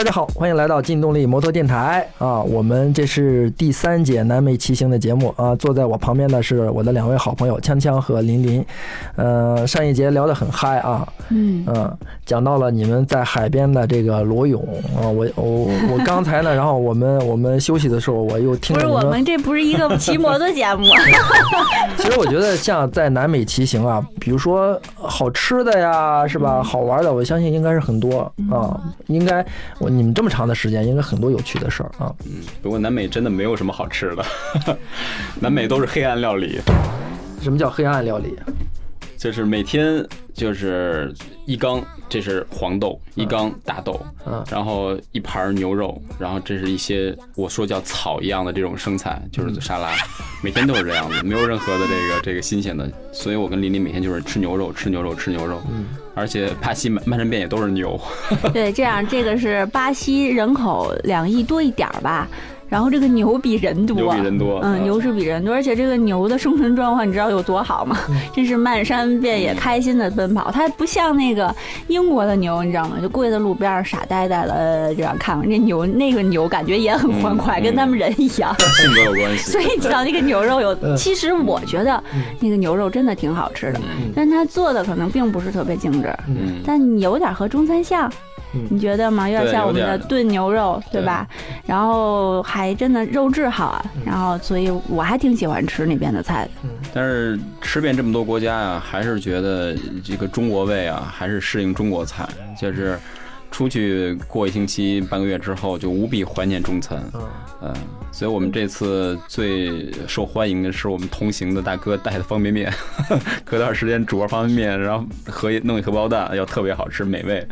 大家好，欢迎来到劲动力摩托电台啊！我们这是第三节南美骑行的节目啊！坐在我旁边的是我的两位好朋友锵锵和林林。呃，上一节聊得很嗨啊，嗯嗯，讲到了你们在海边的这个裸泳啊，我我我 刚才呢，然后我们我们休息的时候，我又听不是我们这不是一个骑摩托节目，其实我觉得像在南美骑行啊，比如说好吃的呀，是吧？好玩的，我相信应该是很多啊。应该我你们这么长的时间，应该很多有趣的事儿啊。嗯，不过南美真的没有什么好吃的，南美都是黑暗料理，什么叫黑暗料理？就是每天就是一缸，这是黄豆，一缸大豆，嗯。然后一盘牛肉，然后这是一些我说叫草一样的这种生菜，就是沙拉，每天都是这样子，没有任何的这个这个新鲜的，所以我跟琳琳每天就是吃牛肉，吃牛肉，吃牛肉，嗯而且帕西漫山遍野都是牛，对，这样这个是巴西人口两亿多一点儿吧，然后这个牛比人多，牛比人多，嗯，牛是比人多，而且这个牛的生存状况你知道有多好吗？嗯。真是漫山遍野开心的奔跑，它不像那个英国的牛，你知道吗？就跪在路边儿傻呆呆的呃这样看看这牛，那个牛感觉也很欢快，嗯跟他们人一样。性格有关系。所。以你知道那个牛肉有，嗯。其实我觉得那个牛肉真的挺好吃的，嗯。但它做的可能并不是特别精致，嗯，但你有点和中餐像嗯，你觉得吗？有点像我们的炖牛肉，对吧？然后还真的肉质好啊，然后所以我还挺喜欢吃那边的菜的。但是吃遍这么多国家呀、还是觉得这个中国胃啊，还是适应中国菜。就是出去过一星期、半个月之后，就无比怀念中餐。嗯嗯，所以我们这次最受欢迎的是我们同行的大哥带的方便面，隔段时间煮碗方便面，然后荷弄一荷包蛋，要特别好吃美味。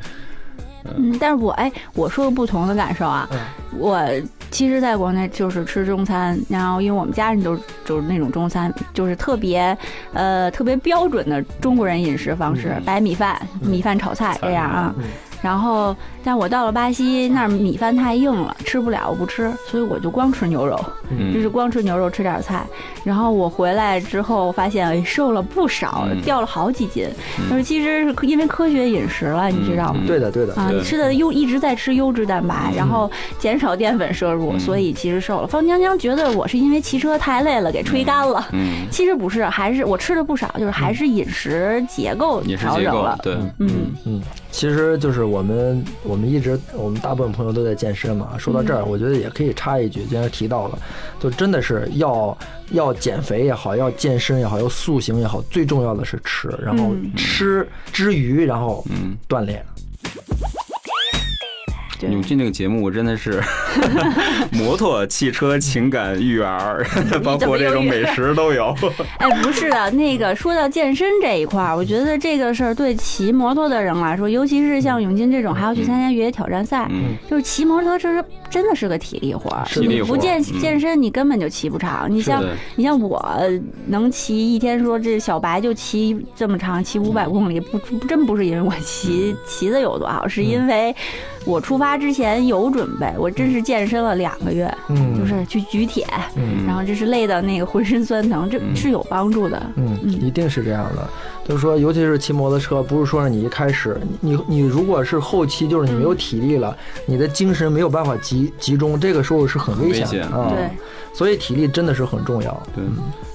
嗯，但是我哎，我说个不同的感受啊，嗯。我其实在国内就是吃中餐，然后因为我们家人都是就是那种中餐，就是特别呃特别标准的中国人饮食方式，嗯。白米饭、米饭炒菜这样啊。嗯。然后，但我到了巴西那儿米饭太硬了，吃不了，我不吃，所以我就光吃牛肉，嗯，就是光吃牛肉吃点菜。然后我回来之后发现，哎，瘦了不少，嗯掉了好几斤。嗯就是其实是因为科学饮食了，你知道吗？嗯对的对的，啊，对吃的优一直在吃优质蛋白，然后减少淀粉摄入，嗯所以其实瘦了。方江江觉得我是因为骑车太累了给吹干了，嗯，其实不是，还是我吃的不少，就是还是饮食结构饮食结构调整了。对，嗯嗯，其实就是我们我们一直我们大部分朋友都在健身嘛。说到这儿，我觉得也可以插一句，今天提到了，就真的是要要减肥也好，要健身也好，要塑形也好，最重要的是吃，然后嗯吃之余，然后嗯。锻炼。对永进这个节目真的是 摩托、汽车、情感、育儿，包括这种美食都有。哎，不是的，那个说到健身这一块儿，我觉得这个事儿对骑摩托的人来说，尤其是像永进这种还要去参加越野挑战赛，嗯，就是骑摩托车是真的是个体力活儿。你不健嗯健身，你根本就骑不长。你像你像我能骑一天，说这小白就骑这么长，骑五百公里，不不真不是因为我骑骑的有多好，是因为我出发之前有准备，我真是健身了两个月，嗯，就是去举铁，嗯然后这是累的那个浑身酸疼，这嗯是有帮助的。嗯，一定是这样的。就是说，尤其是骑摩托车，不是说是你一开始，你你如果是后期，就是你没有体力了，你的精神没有办法集集中，这个时候是很危险的啊。对，所以体力真的是很重要。对，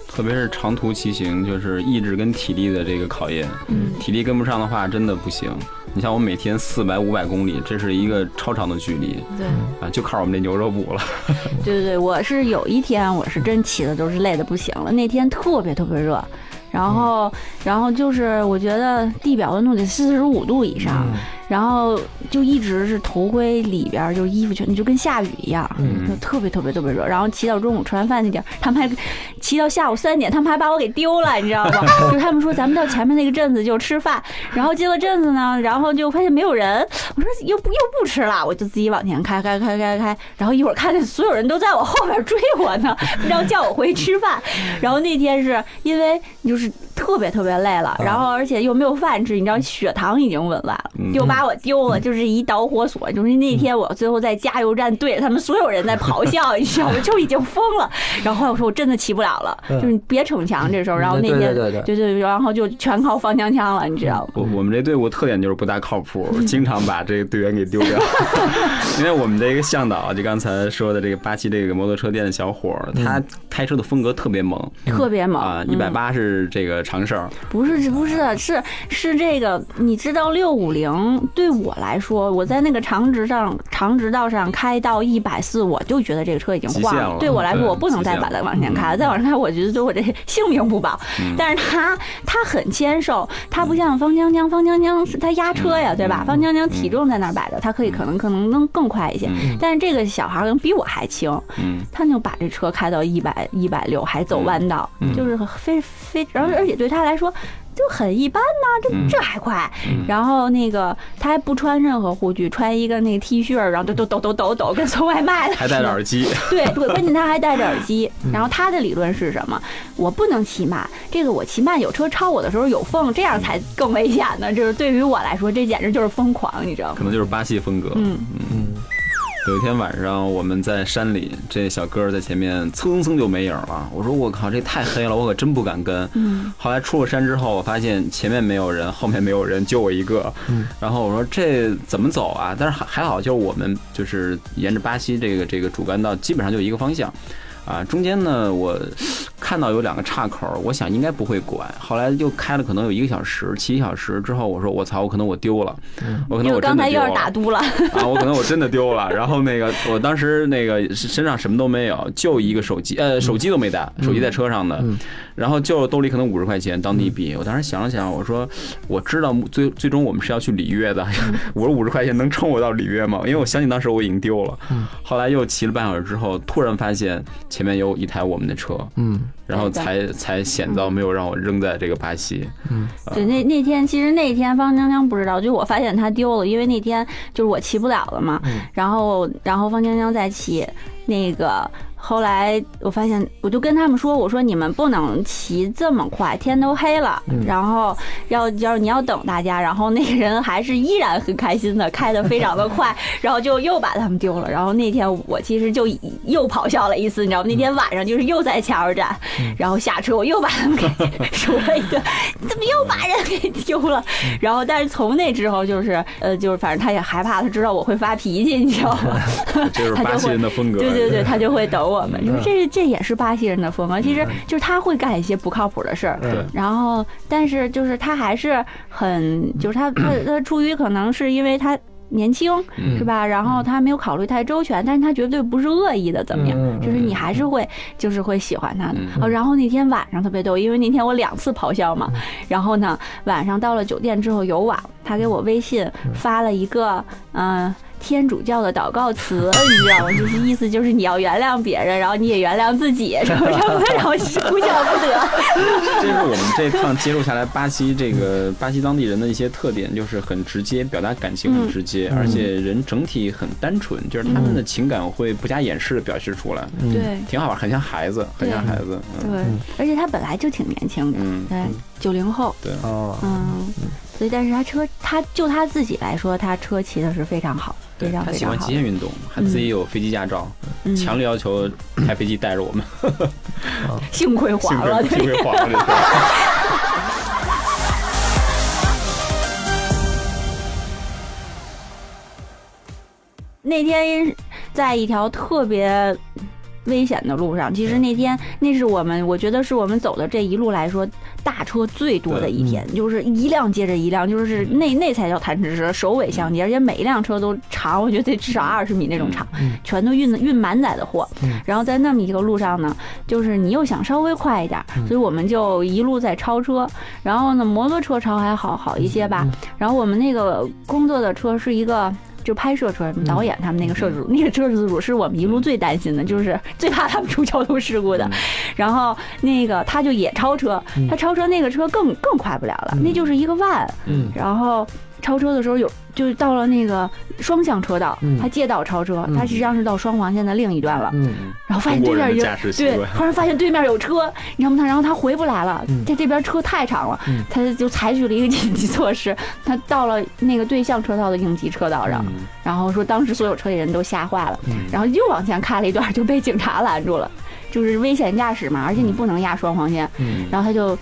特别是长途骑行，就是意志跟体力的这个考验。嗯，体力跟不上的话，真的不行。你像我每天四百、五百公里，这是一个超长的距离对。啊，就靠我们这牛肉补了。对对对，我是有一天我是真骑的都是累的不行了，那天特别特别热，然后然后就是我觉得地表温度得四十五度以上，嗯然后就一直是头盔里边就是衣服全就跟下雨一样，嗯就特别特别特别热。然后骑到中午吃完饭那点儿，他们还骑到下午三点，他们还把我给丢了，你知道吗？就是他们说咱们到前面那个镇子就吃饭，然后进了镇子呢，然后就发现没有人，我说又不又不吃了，我就自己往前开开开开开，然后一会儿看见所有人都在我后边追我呢，然后叫我回去吃饭。然后那天是因为就是特别特别累了，然后而且又没有饭吃，你知道血糖已经紊乱了，把我丢了，就是一导火索。就是那天我最后在加油站对着他们所有人在咆哮，你知道吗？就已经疯了。然后后来我说我真的骑不了了，就是你别逞强这时候。然后那天对对对对对，然后就全靠放枪枪了，你知道吗？我我们这队伍特点就是不大靠谱，经常把这个队员给丢掉。因为我们这个向导，就刚才说的这个巴西这个摩托车店的小伙，他开车的风格特别猛特别猛啊，一百八是这个常事儿。不是，不是，是是这个，你知道六五零对我来说，我在那个长直上长直道上开到一百四，我就觉得这个车已经晃极限了。对我来说，我不能再把它往前开了，再往上开，我觉得对我这 性命不保。嗯但是他他很纤瘦，他不像方江江，方江江是他压车呀，对吧？嗯方江江体重在那儿摆着，他可以可能可能能更快一些，但是这个小孩儿可能比我还轻，嗯，他就把这车开到一百一百六，还走弯道，就是非非，然后而且对他来说就很一般呐、嗯这这还快。然后那个他还不穿任何护具，穿一个那个 T 恤，然后就抖抖抖抖抖，跟送外卖的还戴着耳机。对对，关键他还戴着耳机。嗯然后他的理论是什么？我不能骑慢，这个我骑慢有车超我的时候有缝，这样才更危险呢。就是对于我来说，这简直就是疯狂，你知道吗？可能就是巴西风格。嗯，嗯，有一天晚上我们在山里，这小哥在前面蹭蹭就没影了。我说我靠，这太黑了，我可真不敢跟。嗯，后来出了山之后，我发现前面没有人，后面没有人，就我一个。嗯，然后我说这怎么走啊？但是还还好，就是我们就是沿着巴西这个这个主干道，基本上就一个方向。啊，中间呢，我看到有两个岔口，我想应该不会拐。后来又开了可能有一个小时，骑一小时之后，我说我操，我可能我丢了，我可能我真刚才又是的丢了。打嘟了，啊，我可能我真的丢了。然后那个，我当时那个身上什么都没有，就一个手机，呃，手机都没带，手机在车上的。然后就兜里可能五十块钱当地币。我当时想了想，我说我知道最最终我们是要去里约的，我说五十块钱能撑我到里约吗？因为我相信当时我已经丢了。后来又骑了半小时之后，突然发现前面有一台我们的车，嗯然后才才险遭没有让我扔在这个巴西。嗯。对，那那天其实那天方江江不知道，就我发现他丢了，因为那天就是我骑不了了嘛，嗯。然后然后方江江在骑，那个后来我发现我就跟他们说，我说你们不能骑这么快，天都黑了，嗯然后要要你要等大家，然后那个人还是依然很开心的开得非常的快，然后就又把他们丢了，然后那天我其实就又咆哮了一次，你知道吗？那天晚上就是又在加油站，然后下车我又把他们给 说了一顿，你怎么又把人给丢了？然后但是从那之后就是呃就是反正他也害怕，他知道我会发脾气，你知道吗？这是巴西人的风格。对对对，他就会等我们，就是这这也是巴西人的风格。其实就是他会干一些不靠谱的事儿，对然后但是就是他还是很，就是他他他出于可能是因为他。年轻嗯是吧？然后他没有考虑太周全，但是他绝对不是恶意的，怎么样就是你还是会，就是会喜欢他的嗯。哦，然后那天晚上特别逗，因为那天我两次咆哮嘛，然后呢，晚上到了酒店之后有网，他给我微信发了一个嗯。天主教的祷告词，你知道吗？就是意思就是你要原谅别人，然后你也原谅自己，什么什么的，然后哭笑不得。这是我们这趟接触下来，巴西这个巴西当地人的一些特点，就是很直接，表达感情很直接，嗯。而且人整体很单纯，就是他们的情感会不加掩饰的表示出来，嗯，对。挺好玩，很像孩子，很像孩子。嗯。对，而且他本来就挺年轻的，嗯，对，九零后，对，哦，嗯，所以但是他车，他就他自己来说，他车骑的是非常好，非常好他喜欢极限运动，他自己有飞机驾照，嗯。强烈要求开飞机带着我们，幸亏滑了，幸亏黄了。那天在一条特别危险的路上，其实那天那是我们，我觉得是我们走的这一路来说大车最多的一天，就是一辆接着一辆，就是那那才叫弹指车，首尾相接，而且每一辆车都长，我觉得得至少二十米那种长，全都运运满载的货。然后在那么一个路上呢，就是你又想稍微快一点，所以我们就一路在超车。然后呢，摩托车超还好好一些吧。然后我们那个工作的车是一个。就拍摄出来，导演他们那个摄制组，那个摄制组是我们一路最担心的，就是 最怕他们出交通事故的。然后那个他就也超车，他超车那个车更更快不了了，那就是一个万，嗯。然后超车的时候有，就是到了那个双向车道嗯，他借道超车，嗯。他实际上是到双黄线的另一段了。嗯。然后发现对面有对突然发现对面有车，你知道吗？他然后他回不来了嗯，他这边车太长了嗯，他就采取了一个紧急措施，他到了那个对向车道的应急车道上，嗯。然后说当时所有车里人都吓坏了，嗯。然后又往前开了一段，就被警察拦住了，就是危险驾驶嘛，而且你不能压双黄线，嗯。然后他就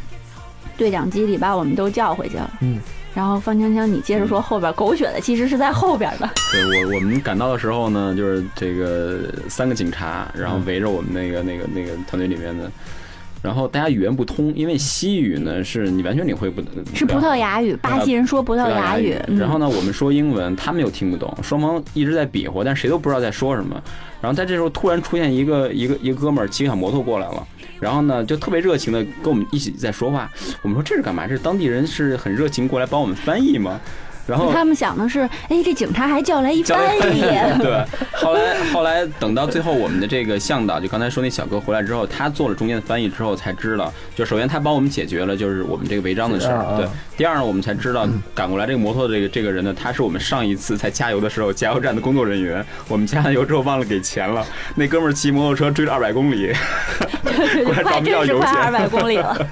对讲机里把我们都叫回去了。嗯然后方锵锵，你接着说后边狗血的其实是在后边的，对我我们赶到的时候呢，就是这个三个警察，然后围着我们那个那个那个团队里面的，然后大家语言不通，因为西语呢是你完全领会不是葡萄牙语，巴西人说葡萄牙语。嗯然后呢，我们说英文，他们又听不懂，双方一直在比划，但谁都不知道在说什么。然后在这时候突然出现一个一个一个哥们儿骑个小摩托过来了，然后呢就特别热情的跟我们一起在说话。我们说这是干嘛？这是当地人是很热情过来帮我们翻译吗？然后他们想的是，哎，这警察还叫来一翻译，对，后来后来等到最后，我们的这个向导，就刚才说那小哥回来之后，他做了中间的翻译之后，才知道，就首先他帮我们解决了就是我们这个违章的事。儿。对，第二呢，我们才知道赶过来这个摩托的这个这个人呢，他是我们上一次在加油的时候加油站的工作人员。我们加完油之后忘了给钱了，那哥们儿骑摩托车追了二百公里，对 对，过来 找快我们要油真是快二钱百公里了。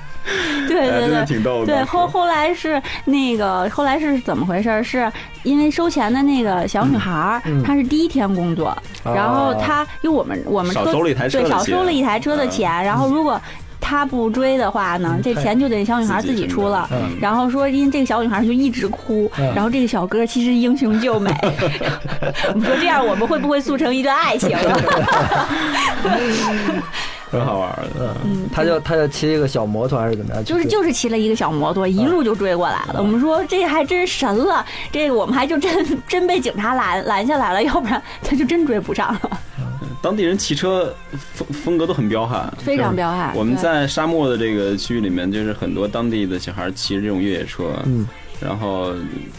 对 对对。挺逗的。对，后后来是那个，后来是怎么回事？是因为收钱的那个小女孩她是第一天工作，然后她因为我们我们收了一台车对少收了一台车的嗯钱，然后如果她不追的话呢，这钱就得小女孩自己出了。嗯然后说，因为这个小女孩就一直哭，嗯然后这个小哥其实英雄救美。我们说这样我们会不会促成一段爱情？很好玩的。嗯，他就他就骑一个小摩托还是怎么样？就是就是骑了一个小摩托，一路就追过来了。我们说这还真神了，这个我们还就真真被警察拦拦下来了，要不然他就真追不上了，当地人骑车风风格都很彪悍，非常彪悍。我们在沙漠的这个区域里面，就是很多当地的小孩骑着这种越野车，嗯然后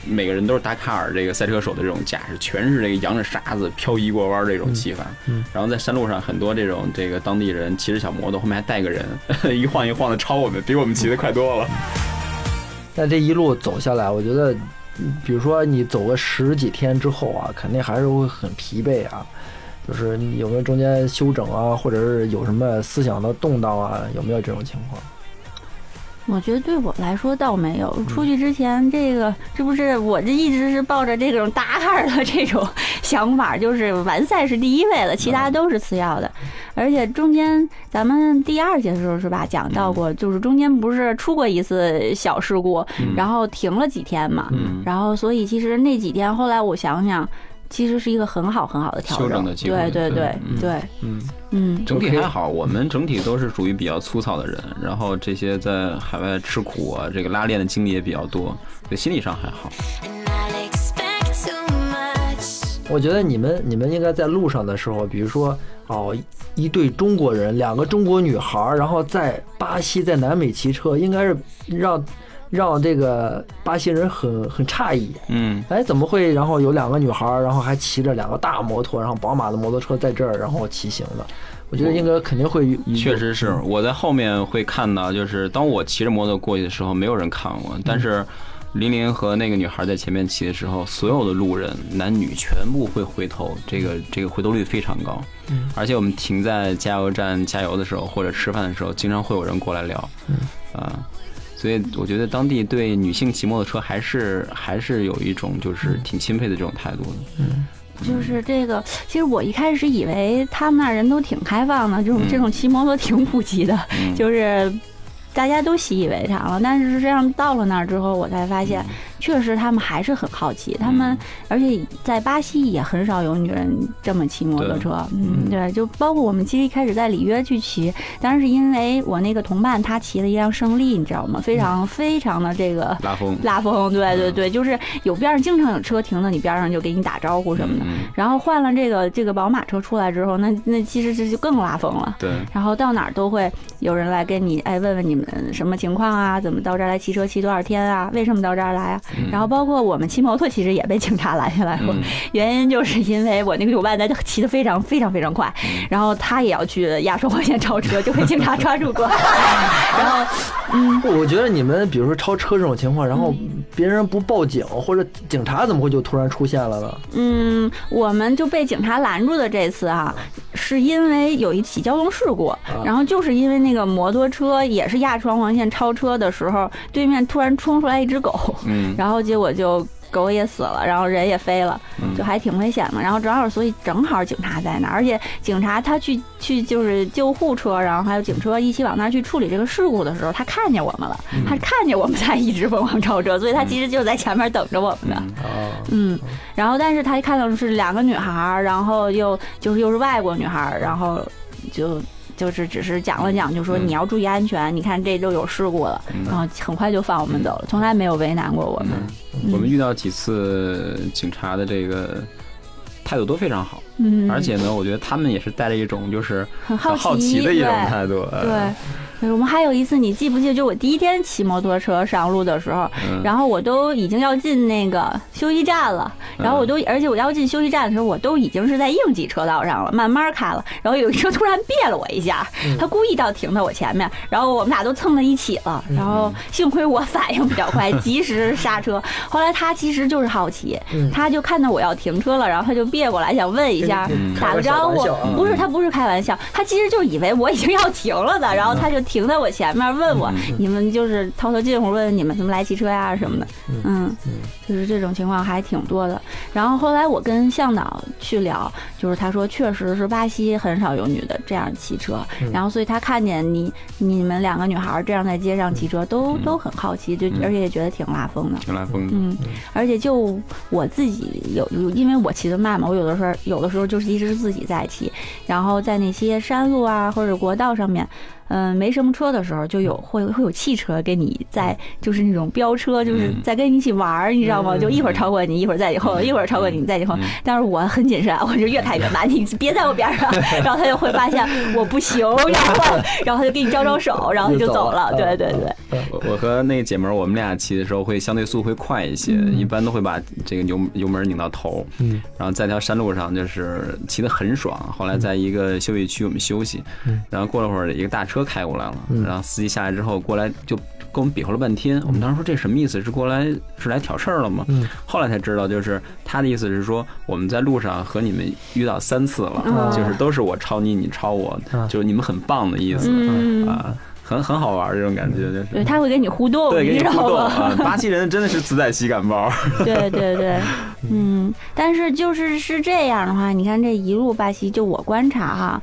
每个人都是达喀尔这个赛车手的这种架势，全是这个扬着沙子漂移过弯这种骑法。嗯然后在山路上，很多这种这个当地人骑着小摩托，后面还带个人，一晃一晃的超我们，比我们骑的快多了。但这一路走下来，我觉得，嗯比如说你走个十几天之后啊，肯定还是会很疲惫啊。就是你有没有中间休整啊，或者是有什么思想的动荡啊？有没有这种情况？我觉得对我来说倒没有。出去之前，这个这不是我这一直是抱着这种达喀尔的这种 想法，就是完赛是第一位的，其他都是次要的。而且中间咱们第二节的时候是吧，讲到过，就是中间不是出过一次小事故，然后停了几天嘛，嗯。然后所以其实那几天后来我想想。其实是一个很好很好的调整，的机。会对对对嗯。对，嗯嗯，整体还好，我们整体都是属于比较粗糙的人，然后这些在海外吃苦啊，这个拉练的经历也比较多，所以心理上还好。我觉得你们你们应该在路上的时候，比如说哦，一对中国人，两个中国女孩儿，然后在巴西在南美骑车，应该是让让这个巴西人很很诧异。嗯，哎，怎么会？然后有两个女孩儿，然后还骑着两个大摩托，然后宝马的摩托车在这儿，然后骑行的。我觉得应该肯定会，确实是我在后面会看到，就是当我骑着摩托过去的时候，没有人看我，但是林林和那个女孩在前面骑的时候，所有的路人男女全部会回头，这个这个回头率非常高。嗯而且我们停在加油站加油的时候，或者吃饭的时候，经常会有人过来聊，嗯啊。所以我觉得当地对女性骑摩托车还是还是有一种就是挺钦佩的这种态度的。嗯。就是这个，其实我一开始以为他们那儿人都挺开放的，这种嗯。这种骑摩托挺普及的，嗯。就是大家都习以为常了。但是实际上到了那儿之后，我才发现，确实他们还是很好奇。他们而且在巴西也很少有女人这么骑摩托车，嗯，对，就包括我们其实一开始在里约去骑，当然是因为我那个同伴他骑了一辆胜利，你知道吗？非常非常的这个。拉风，拉风，对对对，就是有边上经常有车停在你边上就给你打招呼什么的。嗯，然后换了这个这个宝马车出来之后，那那其实这就更拉风了。对，然后到哪儿都会有人来跟你哎问问你们什么情况啊？怎么到这儿来骑车？骑多少天啊？为什么到这儿来啊？然后包括我们骑摩托，其实也被警察拦下来过嗯，原因就是因为我那个友伴他骑得非常非常非常快，嗯然后他也要去压双黄线超车，就被警察抓住过。然后，嗯，我觉得你们比如说超车这种情况，然后别人不报警或者警察怎么会就突然出现了呢？嗯，我们就被警察拦住的这次啊，是因为有一起交通事故，然后就是因为那个摩托车也是压双黄线超车的时候，对面突然冲出来一只狗，嗯 然后结果就。狗也死了，然后人也飞了，就还挺危险的。然后正好，所以正好警察在那儿，而且警察他去去就是救护车，然后还有警车一起往那儿去处理这个事故的时候，他看见我们了，他看见我们才一直疯狂超车，所以他其实就在前面等着我们的。啊，嗯，然后但是他一看到是两个女孩儿，然后又就是又是外国女孩儿，然后就就是只是讲了讲，就说嗯你要注意安全，你看这就有事故了，然后很快就放我们走了，从来没有为难过我们。我们遇到几次 警察的这个态度都非常好，嗯，而且呢，我觉得他们也是带着一种就是很很好奇奇的一种态度。呃对。对，我们还有一次，你记不记得？就我第一天骑摩托车上路的时候，嗯然后我都已经要进那个休息站了，然后我都，而且我要进休息站的时候，我都已经是在应急车道上了，慢慢开了。然后有一车突然别了我一下，他故意倒停在我前面，然后我们俩都蹭在一起了。然后幸亏我反应比较快，及时刹车。后来他其实就是好奇，他就看到我要停车了，然后他就别过来想问一下，嗯打个招呼。不是，他不是开玩笑，他其实就以为我已经要停了的，然后他就停在我前面问我，你们就是套套近乎，问问你们怎么来骑车呀什么的。嗯，就是这种情况还挺多的。然后后来我跟向导去聊，就是他说确实是巴西很少有女的这样骑车，然后所以他看见你你们两个女孩这样在街上骑车，都都很好奇，就而且也觉得挺拉风的。挺拉风的。嗯，而且就我自己有，有因为我骑的慢嘛，我有的时候有的时候就是一直自己在骑，然后在那些山路啊或者国道上面，嗯、没什么车的时候，就有会会有汽车跟你在，就是那种飙车，就是在跟你一起玩儿，你知道吗？就一会儿超过你，一会儿在以后，一会儿超过你，在以后。但是我很谨慎，我就越开越慢，你别在我边上，然后他就会发现我不行，然 后然后他就给你招招手，然后他就走了。对对对。我我和那个姐们儿，我们俩骑的时候会相对速会快一些，一般都会把这个油油门拧到头，嗯，然后在条山路上就是骑得很爽。后来在一个休息区我们休息，然后过了会儿一个大车开过来了，然后司机下来之后过来就跟我们比划了半天，我们当时说这什么意思？是过来是来挑事儿了吗？嗯后来才知道，就是他的意思是说我们在路上和你们遇到三次了，嗯就是都是我超你，你超我，嗯就是你们很棒的意思、嗯啊，很很好玩儿这种感觉，就是对，他会跟你互动，对，跟你知道你互动吗？啊！巴西人真的是自带喜感包，对对对，嗯，但是就是是这样的话，你看这一路巴西，就我观察哈。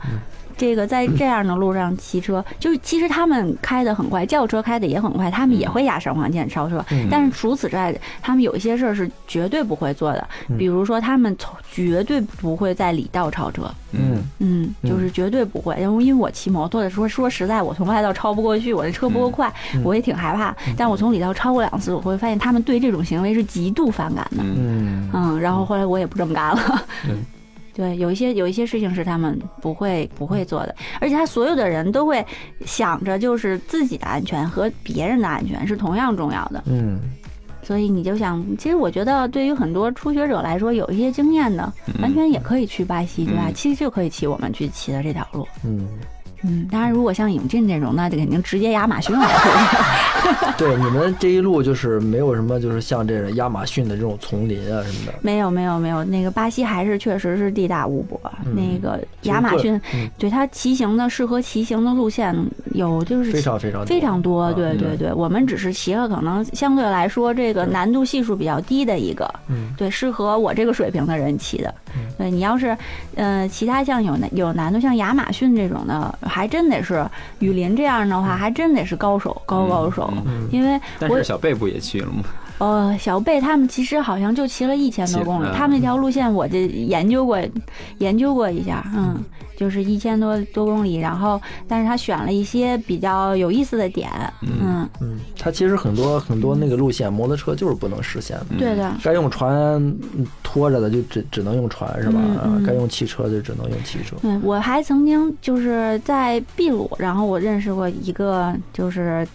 这个在这样的路上骑车，就是其实他们开的很快，轿车开的也很快，他们也会压上黄线超车。但是除此之外，他们有一些事儿是绝对不会做的，比如说他们从绝对不会在里道超车。嗯嗯，就是绝对不会，因为因为我骑摩托的时候，说实在，我从外道超不过去，我那车不够快，我也挺害怕。但我从里道超过两次，我会发现他们对这种行为是极度反感的。嗯嗯，然后后来我也不这么干了。嗯对，有一些有一些事情是他们不会不会做的，而且他所有的人都会想着就是自己的安全和别人的安全是同样重要的，嗯。所以你就想，其实我觉得对于很多初学者来说，有一些经验的，完全也可以去巴西，对吧？嗯。其实就可以骑我们去骑的这条路。嗯，嗯，当然，如果像永进这种，那就肯定直接亚马逊了。对，你们这一路就是没有什么，就是像这种亚马逊的这种丛林啊什么的。没有，没有，没有。那个巴西还是确实是地大物博。嗯那个亚马逊，嗯对它骑行的适合骑行的路线有就是非常非常非常多。啊对对对，我们只是骑了可能相对来说这个难度系数比较低的一个，嗯对，适合我这个水平的人骑的。对你要是呃其他像有难有难度，像亚马逊这种的，还真得是雨林这样的话，还真得是高手高高手，嗯因为但是小贝不也去了吗？呃，小贝他们其实好像就骑了一千多公里骑，他们那条路线我就研究过，研究过一下，嗯，就是一千多多公里，然后但是他选了一些比较有意思的点，嗯，嗯，他其实很多很多那个路线，摩托车就是不能实现的。对的，该用船嗯拖着的就只只能用船是吧？嗯该用汽车就只能用汽车。对，我还曾经就是在秘鲁，然后我认识过一个就是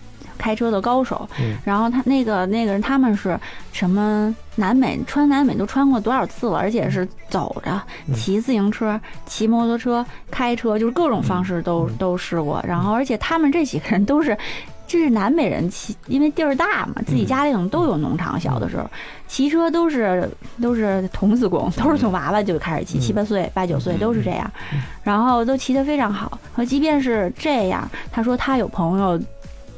开车的高手。嗯然后他那个那个人他们是什么南美穿南美都穿过多少次了，而且是走着、嗯骑自行车、骑摩托车、开车，就是各种方式都、嗯都试过。然后而且他们这几个人都是。这是南美人骑，因为地儿大嘛，自己家里可能都有农场。小的时候骑车都是都是童子功，都是从娃娃就开始骑，嗯七八岁、八九岁都是这样嗯，然后都骑得非常好。和即便是这样，他说他有朋友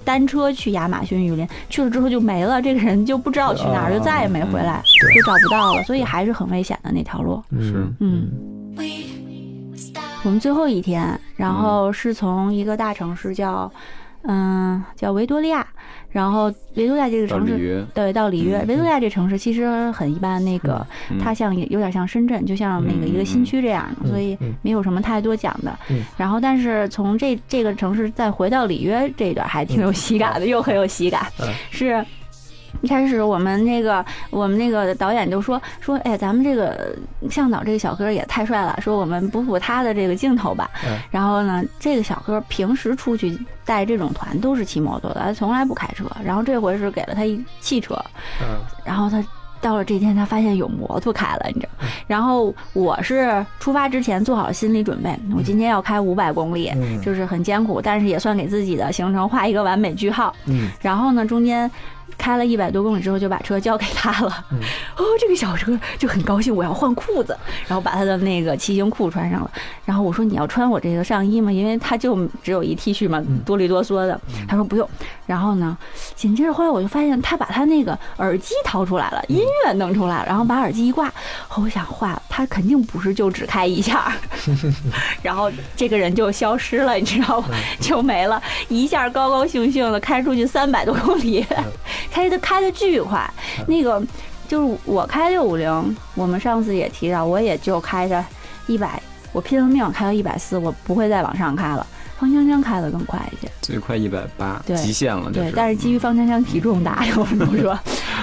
单车去亚马逊雨林，去了之后就没了，这个人就不知道去哪儿，就再也没回来，就找不到了，所以还是很危险的那条路。是。嗯，我们最后一天，然后是从一个大城市叫嗯叫维多利亚，然后维多利亚这个城市。到里约，对，到里约，嗯维多利亚这城市其实很一般，那个嗯它像有点像深圳，就像那个一个新区这样所以嗯没有什么太多讲的嗯。然后，但是从这这个城市再回到里约这一段，还挺有喜感的，又很有喜感嗯，是。一开始我们那个我们那个导演就说说，哎，咱们这个向导这个小哥也太帅了，说我们补补他的这个镜头吧。嗯然后呢，这个小哥平时出去带这种团都是骑摩托的，他从来不开车。然后这回是给了他一汽车，嗯然后他到了这天，他发现有摩托开了，你知道。然后我是出发之前做好心理准备，我今天要开五百公里，嗯就是很艰苦，但是也算给自己的行程画一个完美句号。嗯然后呢，中间开了一百多公里之后，就把车交给他了。嗯 哦，这个小车就很高兴，我要换裤子，然后把他的那个骑行裤穿上了。然后我说你要穿我这个上衣吗？因为他就只有一 T 恤嘛，嗯多利多嗦的。他说不用。然后呢，紧接着后来我就发现他把他那个耳机掏出来了，音乐弄出来了，然后把耳机一挂，哦我想坏了，他肯定不是就只开一下，然后这个人就消失了，你知道吗？就没了，一下高高兴兴的开出去三百多公里，开的开的巨快，那个就是我开六五零，我们上次也提到，我也就开着一百，我拼了命开到一百四，我不会再往上开了。方香香开的更快一些，最快一百八，极限了，这对，但是基于方香香体重大，我们都说。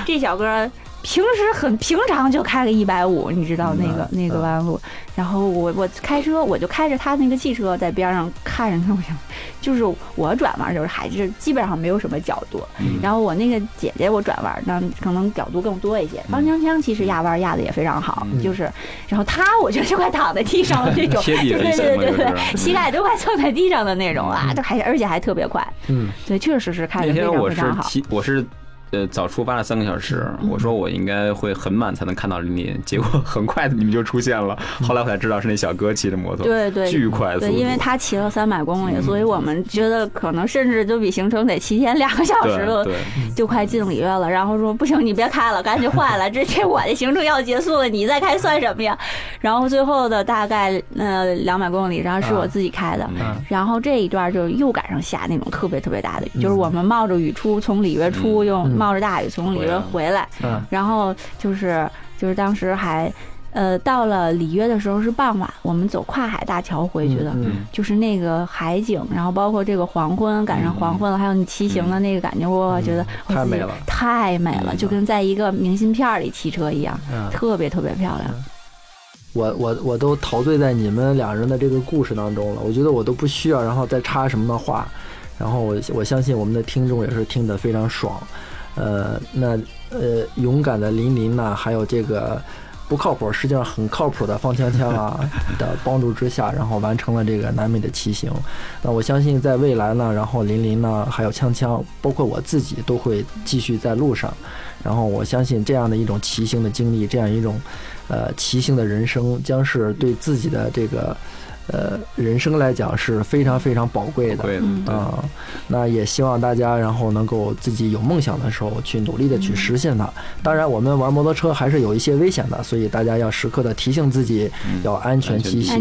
这小哥平时很平常就开个一百五，你知道那个那个弯路，然后我我开车我就开着他那个汽车在边上看着他，我 想就是我转弯就是还是基本上没有什么角度，嗯。然后我那个姐姐我转弯呢可能角度更多一些，方香香其实压弯压的也非常好，嗯。就是然后他我觉得就快躺在地上了这种，对对对对对，膝盖都快蹭在地上的那种啊，都还而且还特别快，嗯。对，确实是开的非常非常好。提我是呃早出发了三个小时，嗯我说我应该会很晚才能看到林林，结果 很快你们就出现了。后来我才知道是那小哥骑着摩托，嗯对对巨快速对，因为他骑了三百公里，嗯所以我们觉得可能甚至就比行程得提前两个小时了就快进里约了。然后说不行，你别开了，赶紧换了，这这我的行程要结束了，你再开算什么呀？然后最后的大概呃两百公里，然后是我自己开的。嗯然后这一段就又赶上下那种特别特别大的雨，嗯就是我们冒着雨出，从里约出，嗯又嗯冒着大雨从里约回来，嗯。然后就是就是当时还，呃，到了里约的时候是傍晚，我们走跨海大桥回去的。嗯就是那个海景，然后包括这个黄昏，赶上黄昏了，还有你骑行的那个感觉，我觉得我太美了。太美了，嗯。就跟在一个明信片里骑车一样，嗯，特别特别漂亮。我我我都陶醉在你们两人的这个故事当中了，我觉得我都不需要然后再插什么的话，然后我我相信我们的听众也是听得非常爽，呃，那呃勇敢的林林呢，还有这个不靠谱实际上很靠谱的方锵锵啊 的帮助之下，然后完成了这个南美的骑行。那我相信在未来呢，然后林林呢，还有锵锵，包括我自己都会继续在路上。然后我相信这样的一种骑行的经历，这样一种呃骑行的人生，将是对自己的这个呃人生来讲是非常非常宝贵的。对啊、那也希望大家然后能够自己有梦想的时候去努力的去实现它。当然，我们玩摩托车还是有一些危险的，所以大家要时刻的提醒自己嗯。要安全骑行。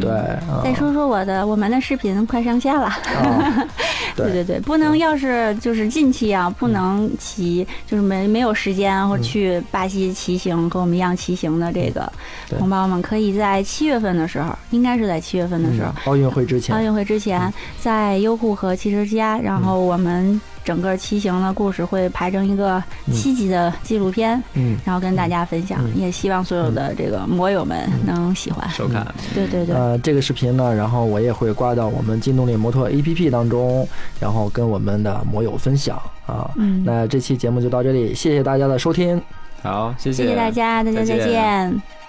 对，啊。再说说我的，我们的视频快上线了。啊，对对对，不能要是就是近期啊，不能骑，就是没没有时间或去巴西骑行，和我们一样骑行的这个同胞们，可以在七月份的时候，应该是在七月份的时候嗯，奥运会之前奥前，运会之前，在优酷和汽车之家，然后我们整个骑行的故事会排成一个七集的纪录片，嗯，然后跟大家分享。嗯也希望所有的这个摩友们能喜欢。收看。对对对，呃，这个视频呢，然后我也会挂到我们劲动力摩托 APP 当中，然后跟我们的摩友分享啊。嗯，那这期节目就到这里，谢谢大家的收听。好，谢谢谢谢大家，大家再见